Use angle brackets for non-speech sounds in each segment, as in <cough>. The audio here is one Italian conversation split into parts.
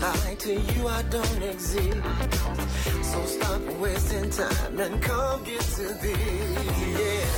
like to you I don't exist? So stop wasting time and come get to this. Yeah.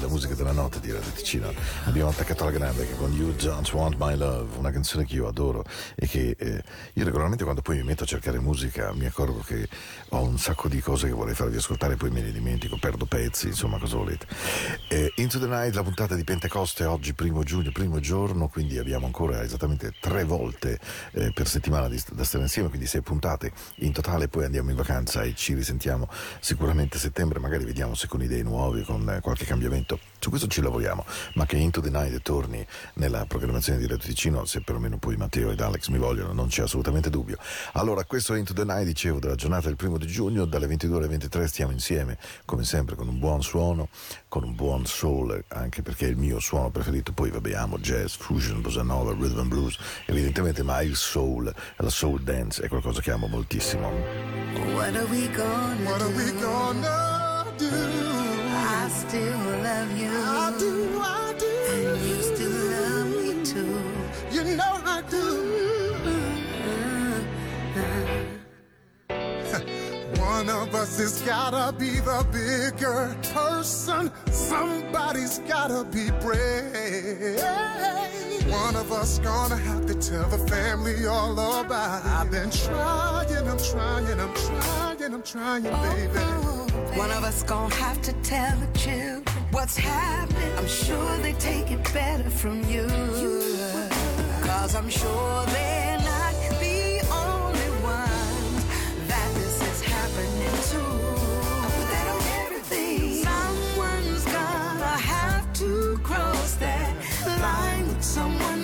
La musica della notte di Radio Ticino. Abbiamo attaccato alla grande che con You Don't Want My Love, una canzone che io adoro e che eh, io regolarmente quando poi mi metto a cercare musica mi accorgo che ho un sacco di cose che vorrei farvi ascoltare poi me ne dimentico, perdo pezzi, insomma cosa volete. Eh, Into the Night, la puntata di Pentecoste, oggi primo giugno, primo giorno, quindi abbiamo ancora esattamente tre volte eh, per settimana di, da stare insieme, quindi sei puntate in totale, poi andiamo in vacanza e ci risentiamo sicuramente a settembre, magari vediamo se con idee nuove, con qualche cambiamento. Su questo ci lavoriamo, ma che Into the Night torni nella programmazione di Radio Ticino, se perlomeno poi Matteo ed Alex mi vogliono, non c'è assolutamente dubbio. Allora, questo è Into the Night, dicevo, della giornata del primo di giugno, dalle 22 alle 23 stiamo insieme, come sempre, con un buon suono, con un buon soul, anche perché è il mio suono preferito, poi vabbè, amo jazz, fusion, bossa nova, rhythm and blues, evidentemente, ma il soul, la soul dance è qualcosa che amo moltissimo. What are we gonna What do? Still love you. I do, I do. And you still love me too. You know I do. <laughs> One of us has gotta be the bigger person. Somebody's gotta be brave. One of us gonna have to tell the family all about it. I've been trying, I'm trying, I'm trying, I'm trying, baby. Oh, One of us gonna have to tell the children what's happening. I'm sure they take it better from you. Cause I'm sure they're not the only ones that this is happening to. That on everything. Someone's gonna have to cross that line with someone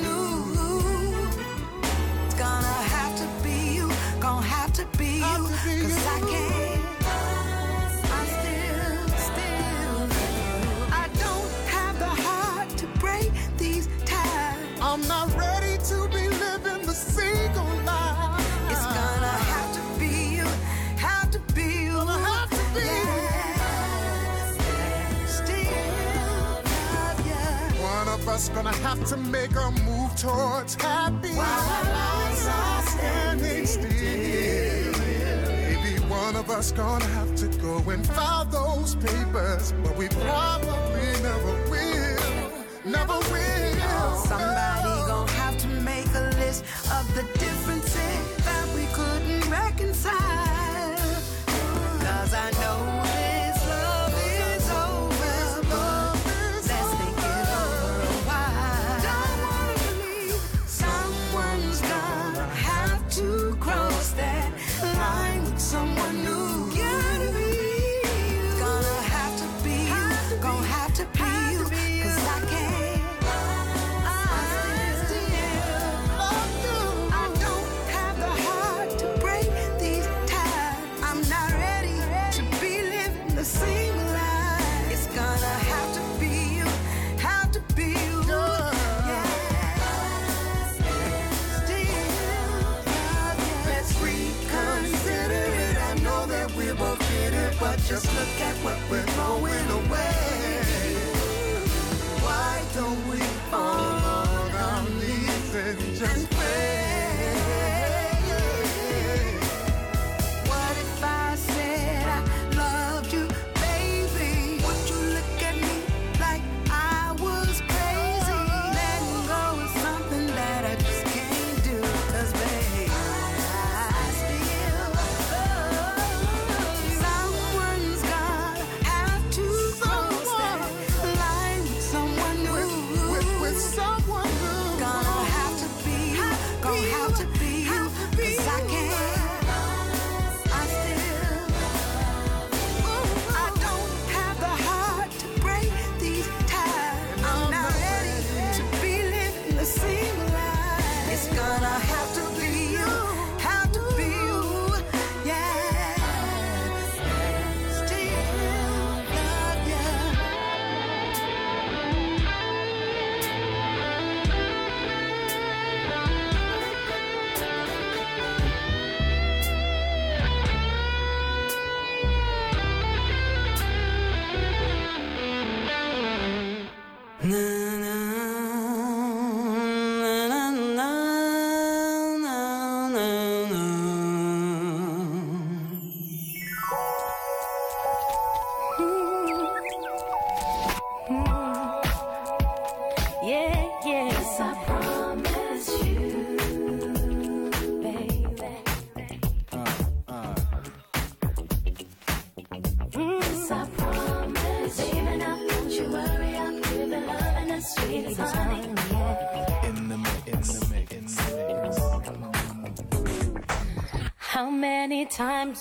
us gonna have to make a move towards happy. While our lives are standing still. Maybe one of us gonna have to go and file those papers, but we probably never will. Never will. Somebody gonna have to make a list of the differences that we couldn't reconcile.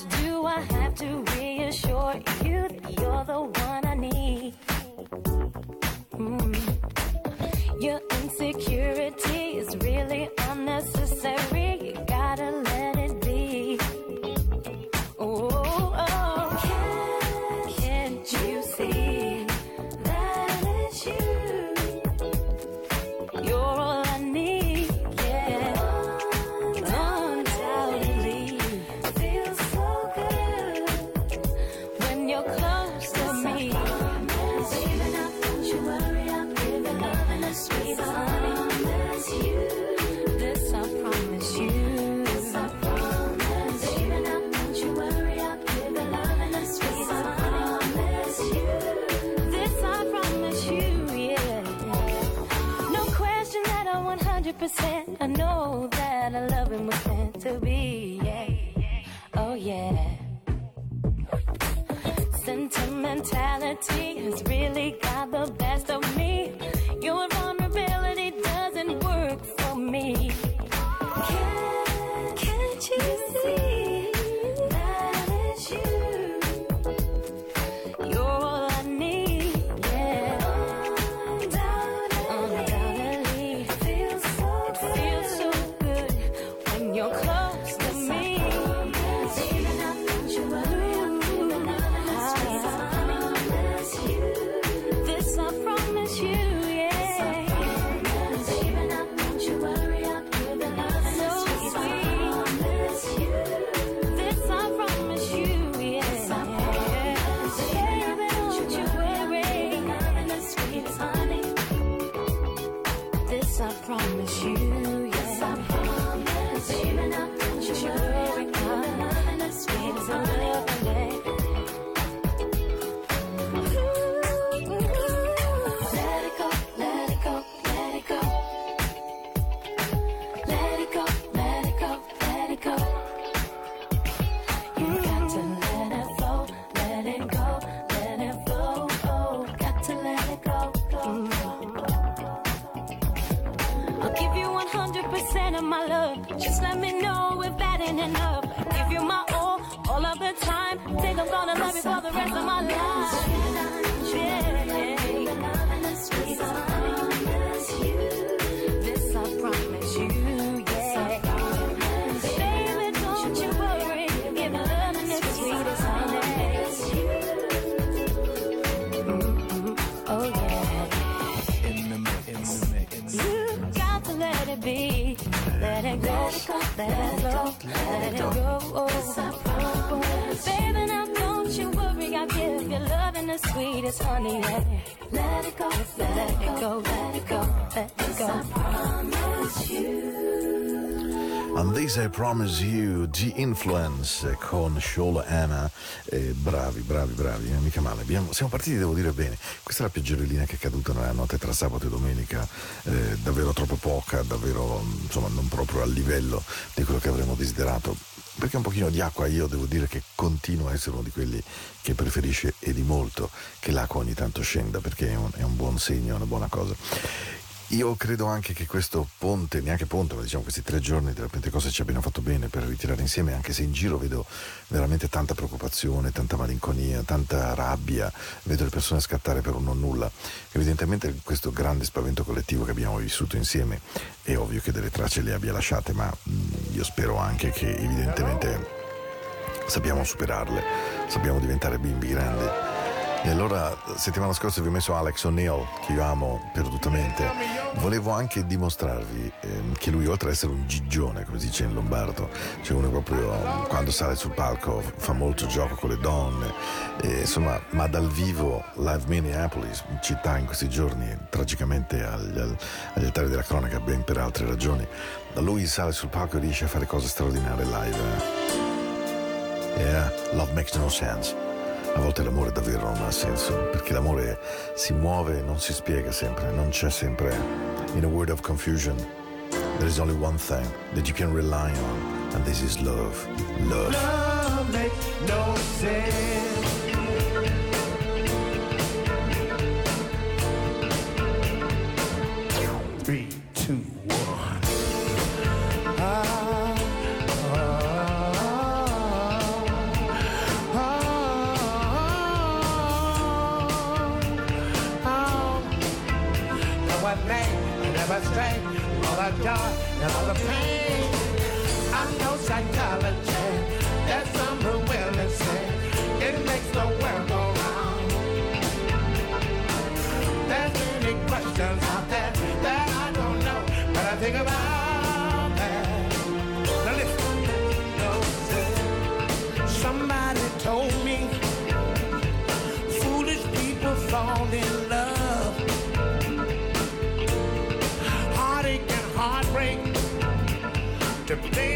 do I have to This I Promise You, G-Influence con Shola Anna. Eh, bravi, bravi, bravi, eh, mica male. Abbiamo- siamo partiti, devo dire, bene. Questa è la pioggerellina che è caduta nella notte tra sabato e domenica, eh, davvero troppo poca, davvero insomma non proprio al livello di quello che avremmo desiderato. Perché un pochino di acqua io devo dire che continuo a essere uno di quelli che preferisce e di molto che l'acqua ogni tanto scenda perché è un, è un buon segno, è una buona cosa. Io credo anche che questo ponte, neanche ponte, ma diciamo questi tre giorni della Pentecoste ci abbiano fatto bene per ritirare insieme, anche se in giro vedo veramente tanta preoccupazione, tanta malinconia, tanta rabbia, vedo le persone scattare per un non nulla. Evidentemente questo grande spavento collettivo che abbiamo vissuto insieme è ovvio che delle tracce le abbia lasciate, ma mh, io spero anche che evidentemente sappiamo superarle, sappiamo diventare bimbi grandi. E allora, settimana scorsa vi ho messo Alex O'Neill, che io amo perdutamente. Volevo anche dimostrarvi ehm, che lui, oltre ad essere un gigione, come si dice in lombardo, cioè uno proprio quando sale sul palco fa molto gioco con le donne, e, insomma, ma dal vivo, live Minneapolis, città in questi giorni tragicamente agli, agli altari della cronaca, ben per altre ragioni, lui sale sul palco e riesce a fare cose straordinarie live. Yeah, love makes no sense. A volte l'amore davvero non ha senso, perché l'amore si muove non si spiega sempre, non c'è sempre. In a word of confusion, there is only one thing that you can rely on, and this is love. Love. Love What name never stray, all the joy and all the pain. I'm no psychology. There's some who will say it makes the to play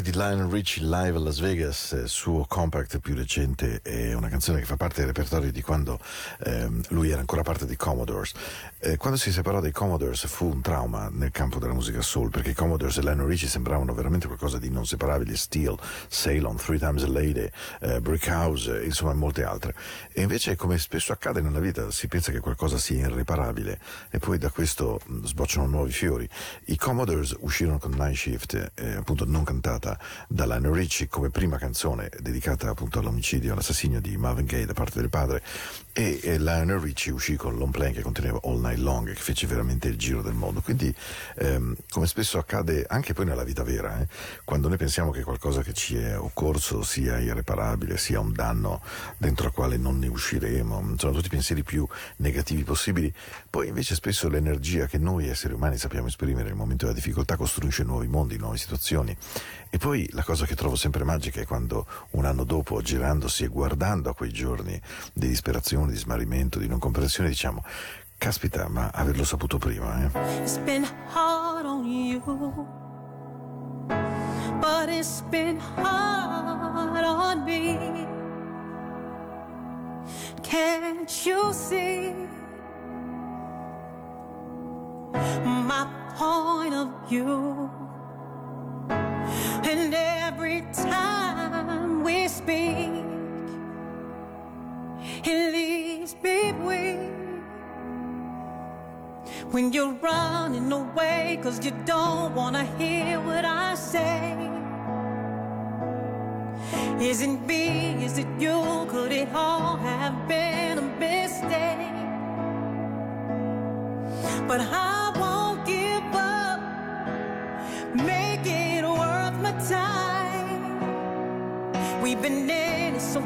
Lady di Lionel Richie live a Las Vegas, il suo compact più recente, è una canzone che fa parte del repertorio di quando ehm, lui era ancora parte dei Commodores. Eh, quando si separò dai Commodores fu un trauma nel campo della musica soul, perché i Commodores e Lionel Richie sembravano veramente qualcosa di non separabile, Steel, Ceylon, Three Times a Lady, eh, Brickhouse, eh, insomma molte altre. E invece, come spesso accade nella vita, si pensa che qualcosa sia irreparabile e poi da questo mh, sbocciano nuovi fiori. I Commodores uscirono con Night Shift, eh, appunto non cantata da Lionel Richie, come prima canzone dedicata appunto all'omicidio, all'assassinio di Marvin Gaye da parte del padre, e Lionel Richie uscì con l'on plane che conteneva All Night Long che fece veramente il giro del mondo. Quindi ehm, come spesso accade anche poi nella vita vera, eh, quando noi pensiamo che qualcosa che ci è occorso sia irreparabile, sia un danno dentro al quale non ne usciremo, sono tutti i pensieri più negativi possibili, poi invece spesso l'energia che noi esseri umani sappiamo esprimere nel momento della difficoltà costruisce nuovi mondi, nuove situazioni. E poi la cosa che trovo sempre magica è quando un anno dopo, girandosi e guardando a quei giorni di disperazione, di smarrimento, di non comprensione, diciamo, caspita, ma averlo saputo prima, eh? It's been hard on you, but it's been hard on me. Can't you see my point of view? And every time we speak, it leaves me weak. When you're running away cause you don't wanna hear what I say. Is it me, is it you, could it all have been a mistake? But I won't give up, make it worth my time. We've been in it so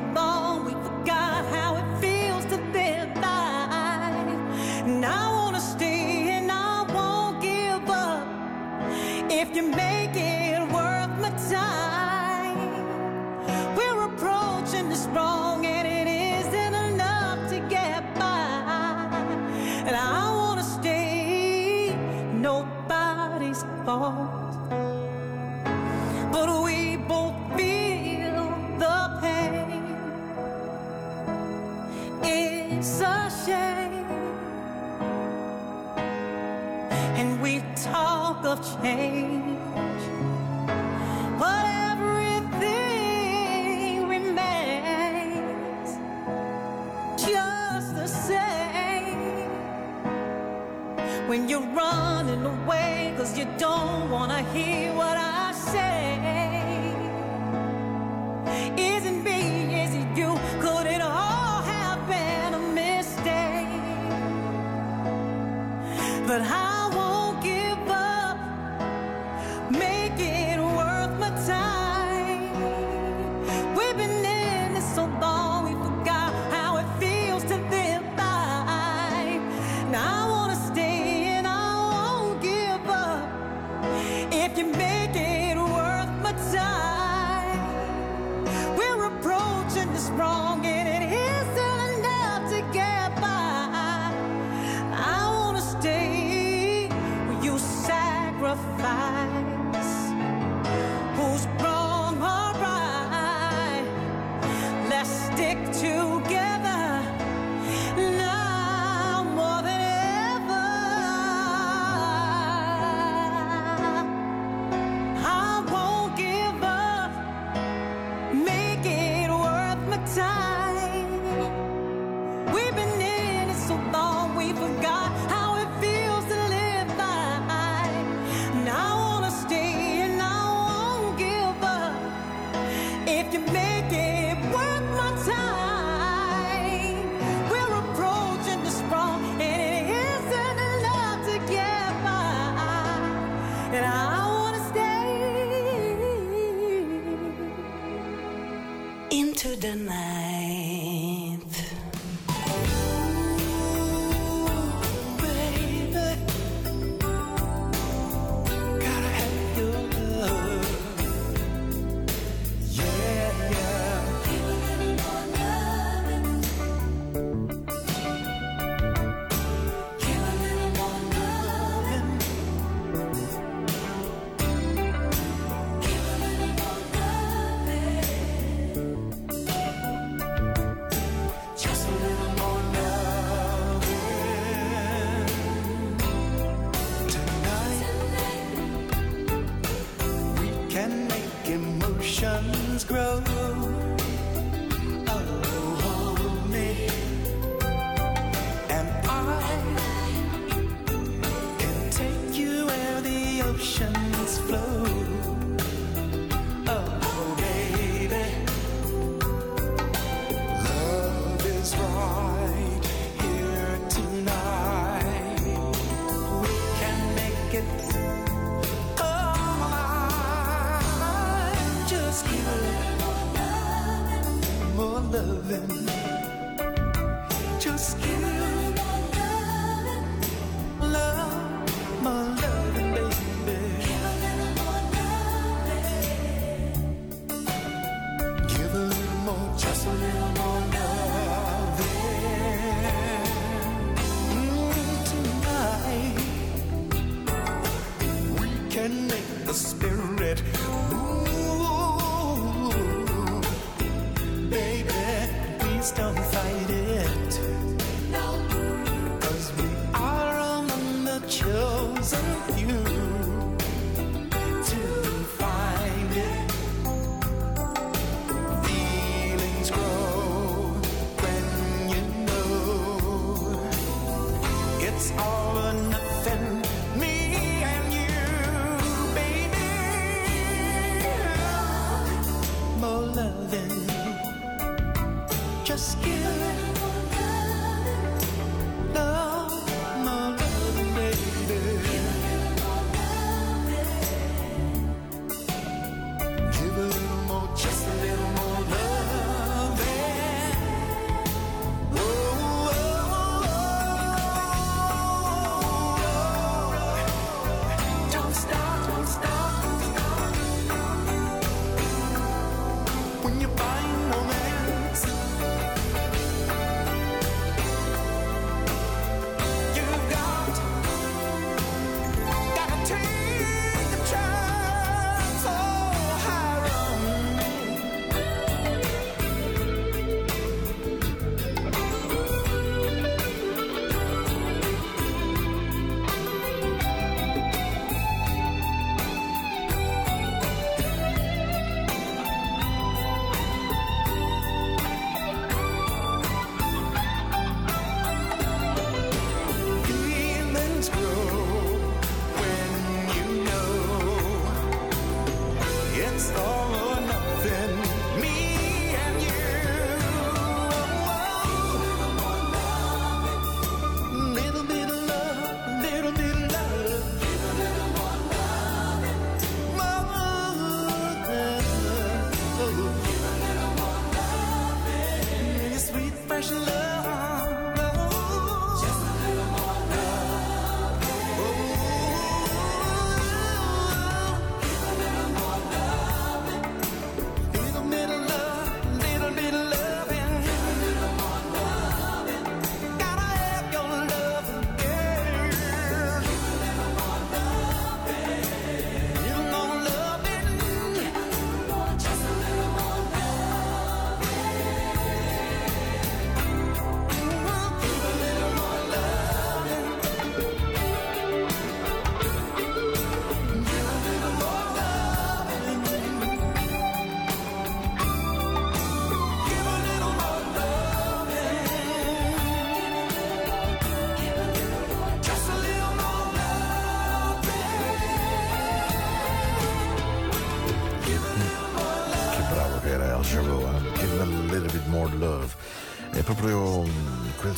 loving.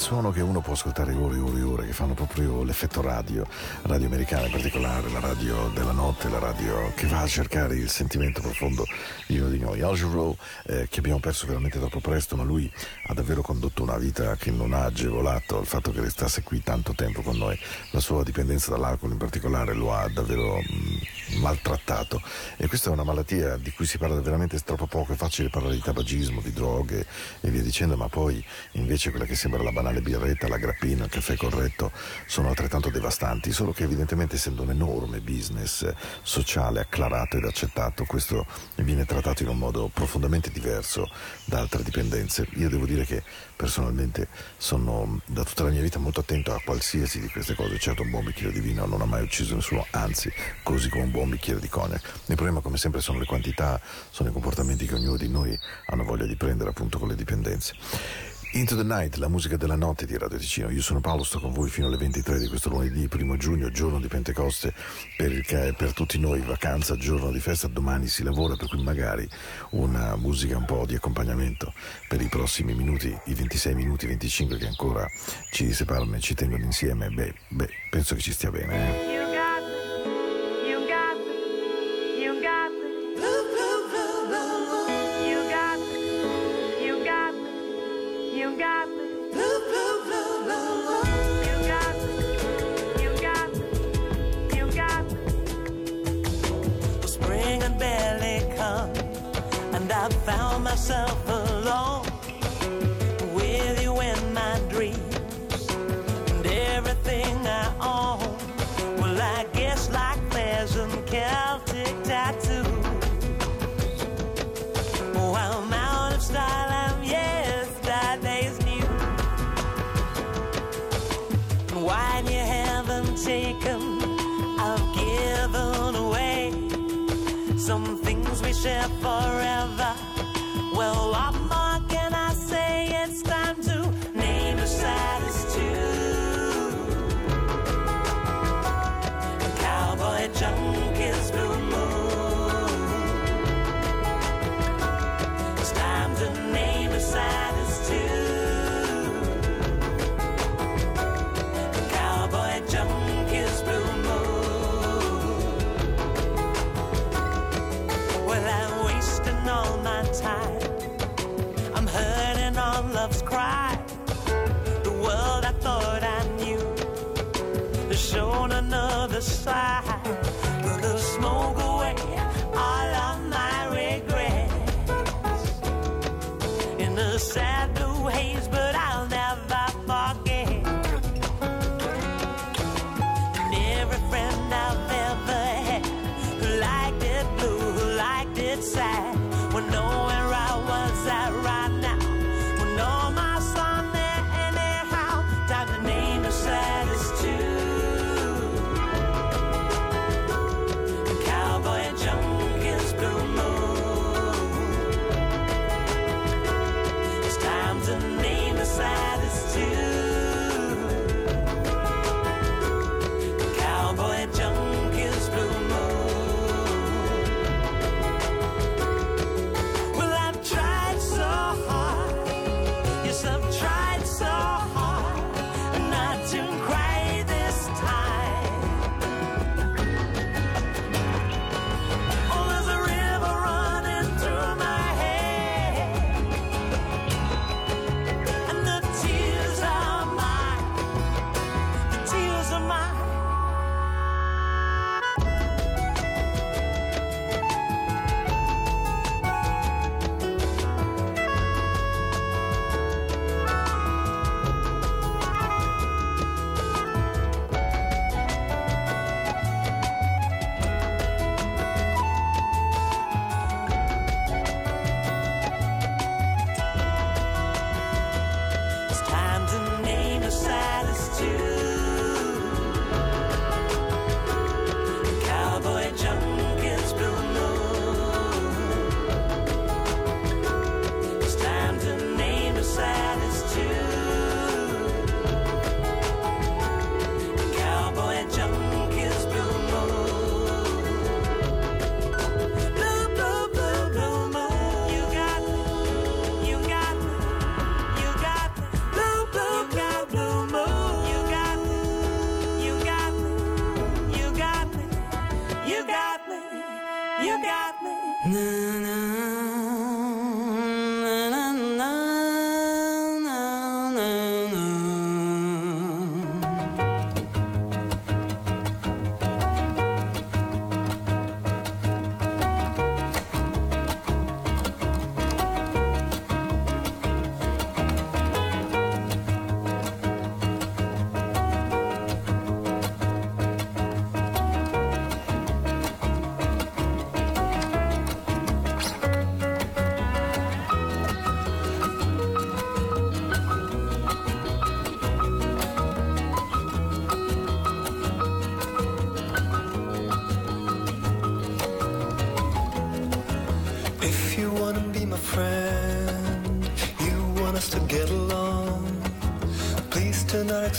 Suono che uno può ascoltare ore e ore e ore, che fanno proprio l'effetto radio, radio americana in particolare, la radio della notte, la radio che va a cercare il sentimento profondo di uno di noi. Al Jarreau, eh, che abbiamo perso veramente troppo presto, ma lui ha davvero condotto una vita che non ha agevolato il fatto che restasse qui tanto tempo con noi. La sua dipendenza dall'alcol in particolare lo ha davvero mm, maltrattato. E questa è una malattia di cui si parla veramente troppo poco, è facile parlare di tabagismo, di droghe e via dicendo, ma poi invece quella che sembra la banale birretta, la grappina, il caffè corretto sono altrettanto devastanti, solo che evidentemente essendo un enorme business sociale acclarato ed accettato, questo viene trattato in un modo profondamente diverso da altre dipendenze. Io devo dire che personalmente sono da tutta la mia vita molto attento a qualsiasi di queste cose, certo un buon bicchiere di vino non ha mai ucciso nessuno, anzi così come un buon bicchiere di cognac. Il problema come sempre sono le quantità, sono i comportamenti che ognuno di noi hanno voglia di prendere appunto con le dipendenze. Into the Night, la musica della notte di Radio Ticino. Io sono Paolo, sto con voi fino alle 23 di questo lunedì, primo giugno, giorno di Pentecoste, per, per tutti noi, vacanza, giorno di festa, domani si lavora, per cui magari una musica un po' di accompagnamento per i prossimi minuti, i 26 minuti, 25 che ancora ci separano e ci tengono insieme. Beh, beh penso che ci stia bene. Eh? myself alone with you in my dreams and everything I own. Well, I guess like pleasant Celtic tattoo. Oh, I'm out of style. I'm yesterday's new. Why you haven't taken? I've given away some things we share forever.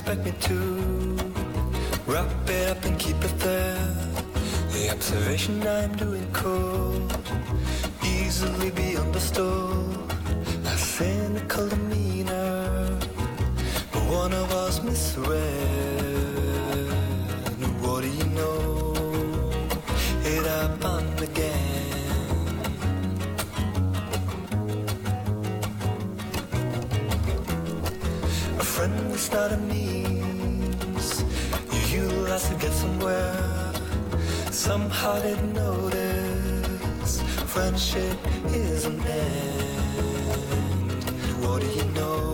expect me to Wrap it up and keep it there. The observation I'm doing cold Easily be understood. A cynical demeanor. But one of us misread. What do you know? It happened again. Friend, it's not a need us to get somewhere. Somehow didn't notice friendship is an end. What do you know?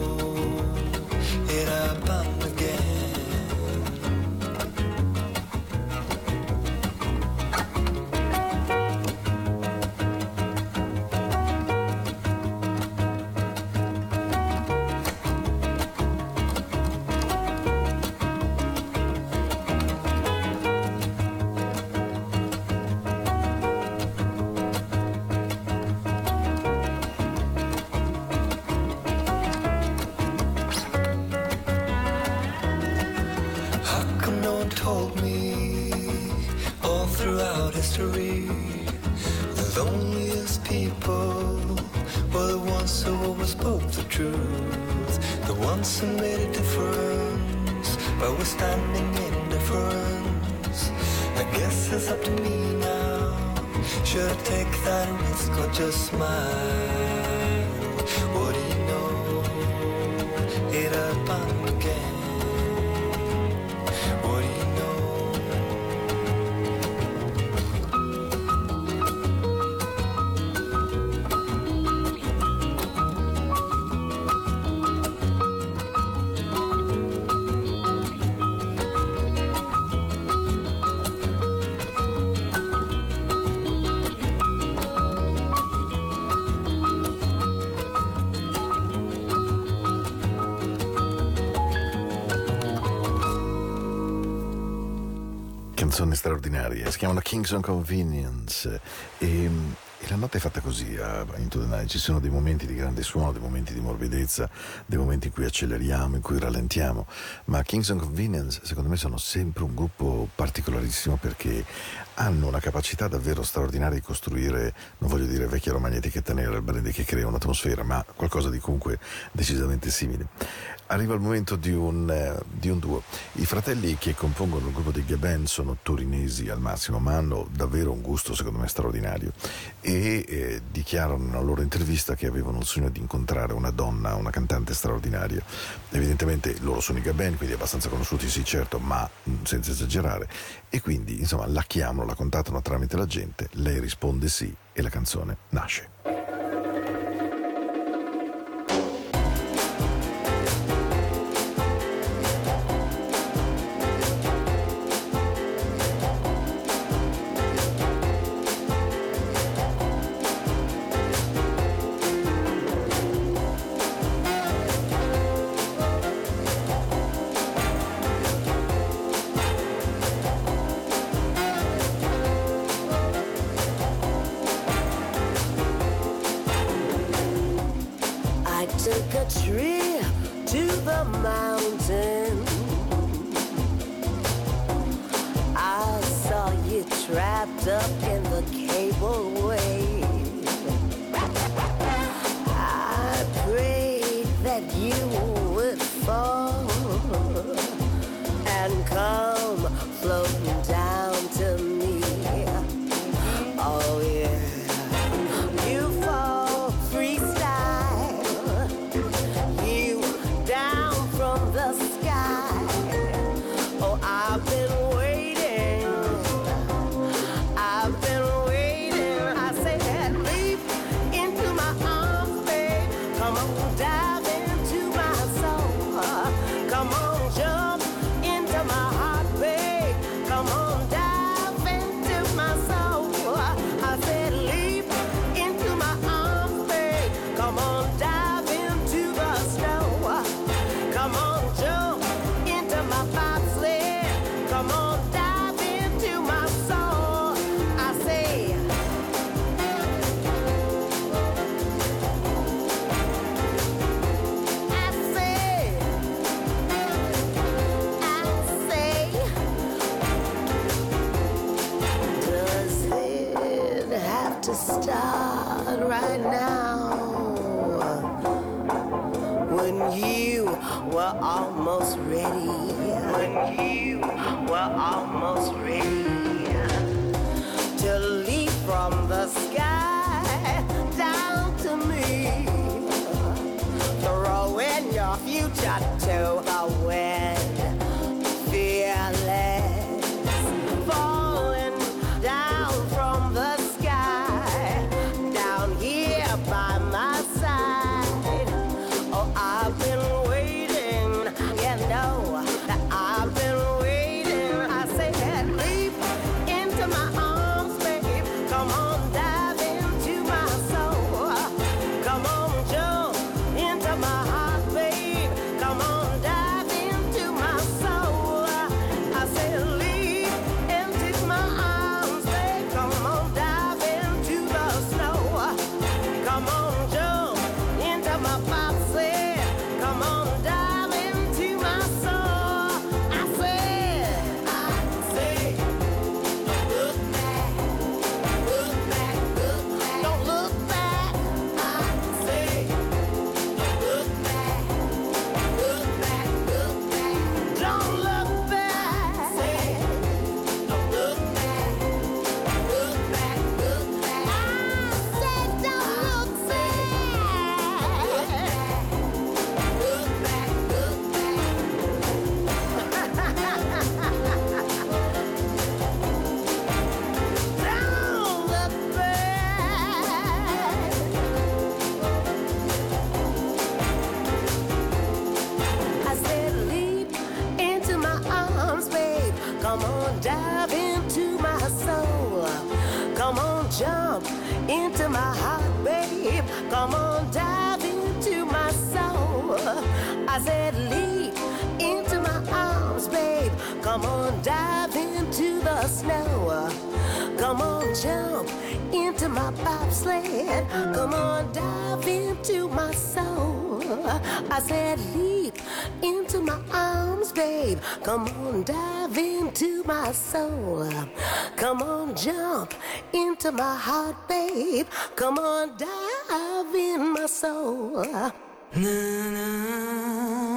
Chiamano Kings on Convenience e, e la notte è fatta così a Into the Night, ci sono dei momenti di grande suono, dei momenti di morbidezza, dei momenti in cui acceleriamo, in cui rallentiamo, ma Kings on Convenience secondo me sono sempre un gruppo particolarissimo perché hanno una capacità davvero straordinaria di costruire, non voglio dire vecchia Roma etichetta nera, il brand che crea un'atmosfera, ma qualcosa di comunque decisamente simile. Arriva il momento di un, eh, di un duo. I fratelli che compongono il gruppo dei Gaben sono torinesi al massimo, ma hanno davvero un gusto secondo me straordinario e eh, dichiarano nella loro intervista che avevano il sogno di incontrare una donna, una cantante straordinaria. Evidentemente loro sono i Gaben, quindi abbastanza conosciuti, sì certo, ma mm, senza esagerare. E quindi insomma la chiamano, la contattano tramite la gente, lei risponde sì e la canzone nasce. muchacho. Come on, dive into the snow. Come on, jump into my bobsled. Come on, dive into my soul. I said, leap into my arms, babe. Come on, dive into my soul. Come on, jump into my heart, babe. Come on, dive in my soul. Na, na.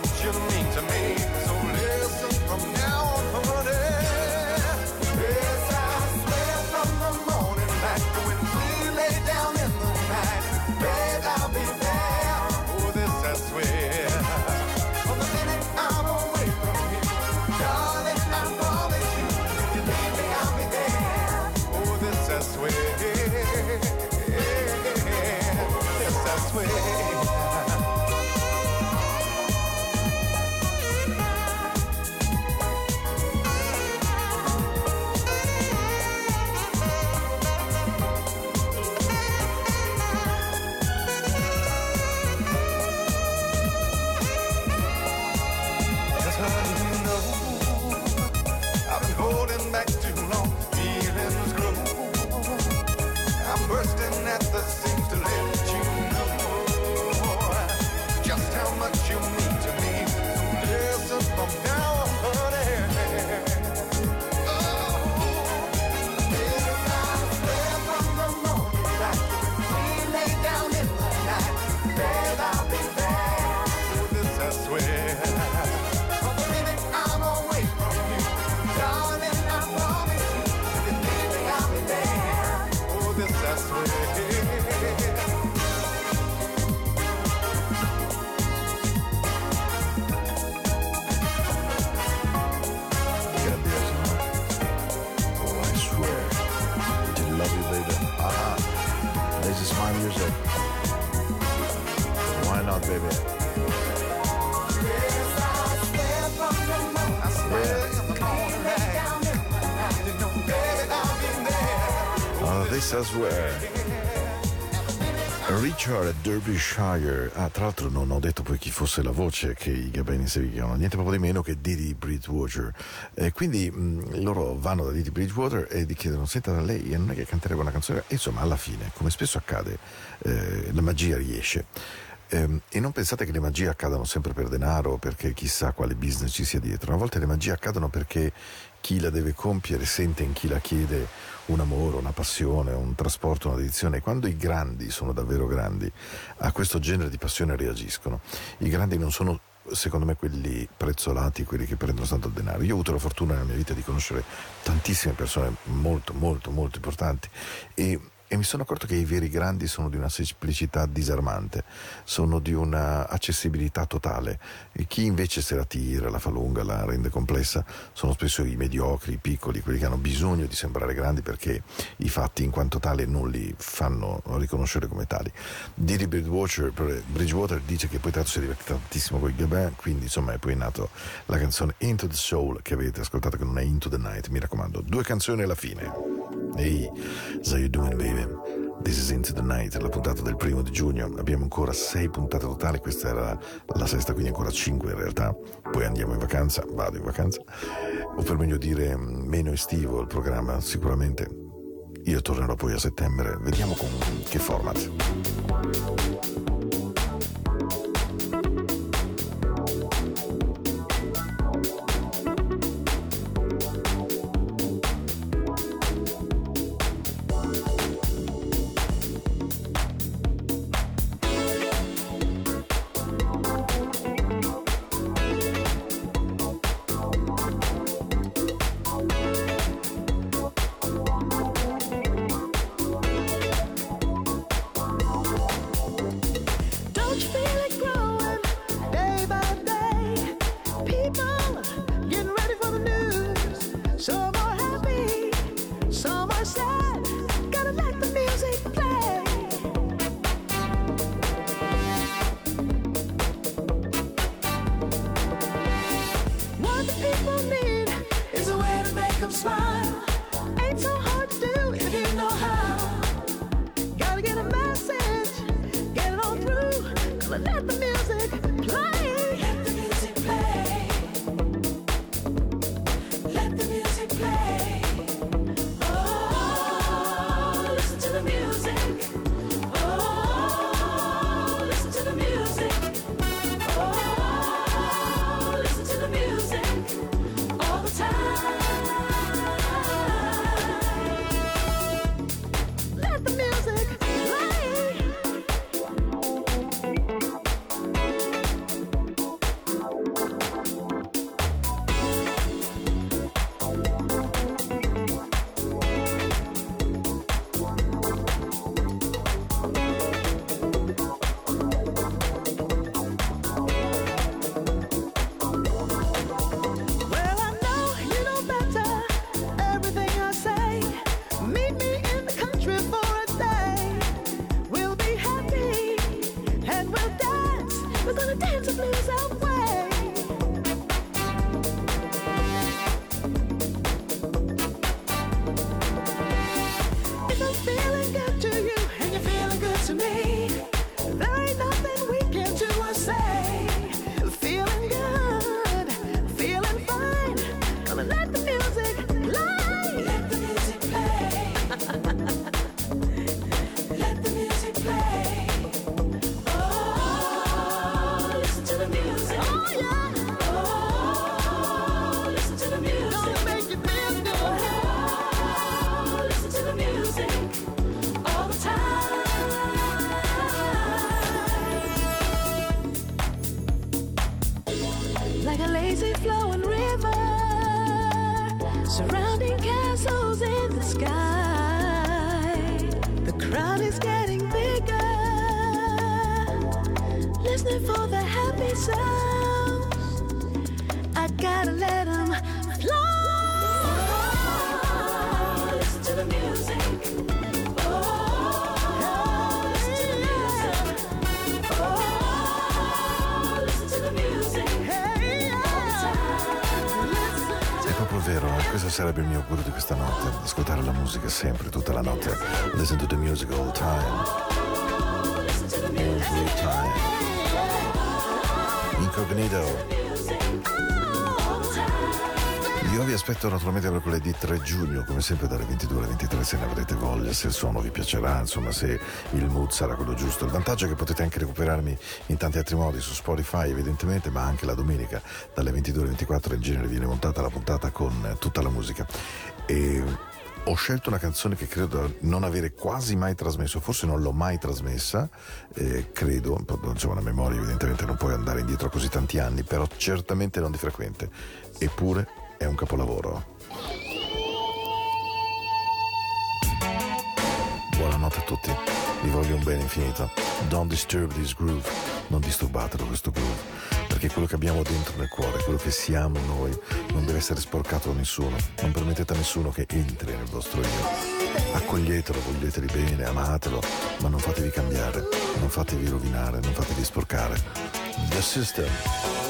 much you mean to me. So listen from now on, honey. Yes, I swear from the morning light when we lay down in the night, babe, I'll be there. Oh, this I swear. Oh, I swear. Richard Derbyshire. Ah, tra l'altro non ho detto poi chi fosse la voce che i Gabeni inseguivano, niente proprio di meno che Didi Bridgewater. Eh, quindi mh, loro vanno da Didi Bridgewater e gli chiedono: Senta, da lei non è che canterebbe una canzone? E insomma, alla fine, come spesso accade, eh, la magia riesce. Ehm, e non pensate che le magie accadano sempre per denaro o perché chissà quale business ci sia dietro. A volte le magie accadono perché chi la deve compiere sente in chi la chiede un amore, una passione, un trasporto, una dedizione. E quando i grandi sono davvero grandi, a questo genere di passione reagiscono. I grandi non sono secondo me quelli prezzolati, quelli che prendono tanto denaro. Io ho avuto la fortuna nella mia vita di conoscere tantissime persone molto, molto, molto importanti e e mi sono accorto che i veri grandi sono di una semplicità disarmante, sono di una accessibilità totale. E chi invece se la tira, la fa lunga, la rende complessa, sono spesso i mediocri, i piccoli, quelli che hanno bisogno di sembrare grandi perché i fatti in quanto tali non li fanno riconoscere come tali. Didi Bridgewater, dice che poi tanto si è divertito tantissimo con i Gabin, quindi insomma è poi nato la canzone Into the Soul che avete ascoltato che non è Into the Night, mi raccomando. Due canzoni alla fine. Ehi, how you doing baby? This is Into the Night, la puntata del primo di giugno. Abbiamo ancora sei puntate totali, questa era la sesta, quindi ancora cinque in realtà. Poi andiamo in vacanza, vado in vacanza. O per meglio dire, meno estivo il programma, sicuramente. Io tornerò poi a settembre, vediamo con che format. Sarebbe il mio augurio di questa notte, ascoltare la musica sempre, tutta la notte. Listen to the music all the time. Every time. Incognito. Io vi aspetto naturalmente mercoledì 3 giugno, come sempre dalle 22 alle 23 se ne avrete voglia, se il suono vi piacerà, insomma se il mood sarà quello giusto. Il vantaggio è che potete anche recuperarmi in tanti altri modi, su Spotify evidentemente, ma anche la domenica dalle 22 alle 24 in genere viene montata la puntata con tutta la musica. E ho scelto una canzone che credo non avere quasi mai trasmesso, forse non l'ho mai trasmessa, eh, credo, insomma la memoria evidentemente non puoi andare indietro così tanti anni, però certamente non di frequente. Eppure è un capolavoro. Buonanotte a tutti, vi voglio un bene infinito. Don't disturb this groove, non disturbatelo questo groove, perché quello che abbiamo dentro nel cuore, quello che siamo noi, non deve essere sporcato da nessuno. Non permettete a nessuno che entri nel vostro io. Accoglietelo, voglieteli bene, amatelo, ma non fatevi cambiare, non fatevi rovinare, non fatevi sporcare. The System.